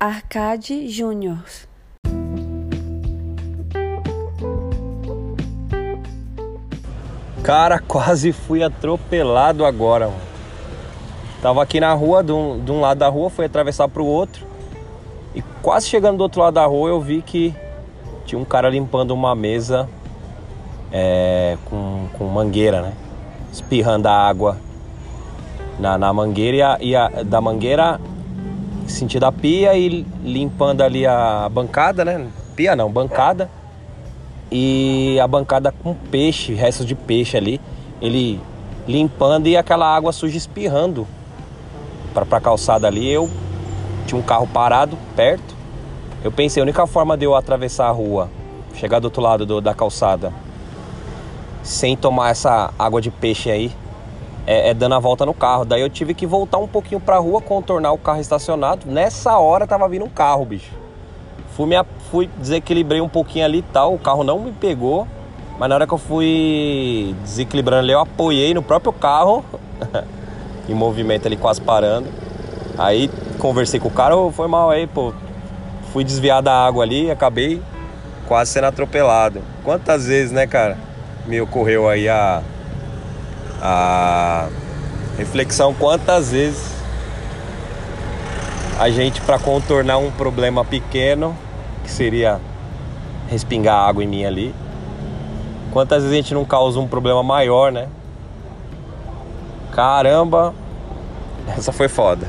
Arcade Júnior Cara, quase fui atropelado agora, mano. Tava aqui na rua, de um, de um lado da rua, fui atravessar pro outro. E quase chegando do outro lado da rua, eu vi que tinha um cara limpando uma mesa é, com, com mangueira, né? Espirrando a água na, na mangueira e, a, e a, da mangueira sentido a pia e limpando ali a bancada, né? Pia não, bancada. E a bancada com peixe, restos de peixe ali. Ele limpando e aquela água suja espirrando para pra calçada ali. Eu tinha um carro parado perto. Eu pensei, a única forma de eu atravessar a rua, chegar do outro lado do, da calçada, sem tomar essa água de peixe aí, é, é, dando a volta no carro. Daí eu tive que voltar um pouquinho pra rua, contornar o carro estacionado. Nessa hora tava vindo um carro, bicho. Fui, me, fui desequilibrei um pouquinho ali e tal, o carro não me pegou. Mas na hora que eu fui desequilibrando ali, eu apoiei no próprio carro, em movimento ali, quase parando. Aí conversei com o cara, oh, foi mal aí, pô. Fui desviar da água ali e acabei quase sendo atropelado. Quantas vezes, né, cara, me ocorreu aí a a reflexão quantas vezes a gente para contornar um problema pequeno, que seria respingar água em mim ali, quantas vezes a gente não causa um problema maior, né? Caramba, essa foi foda.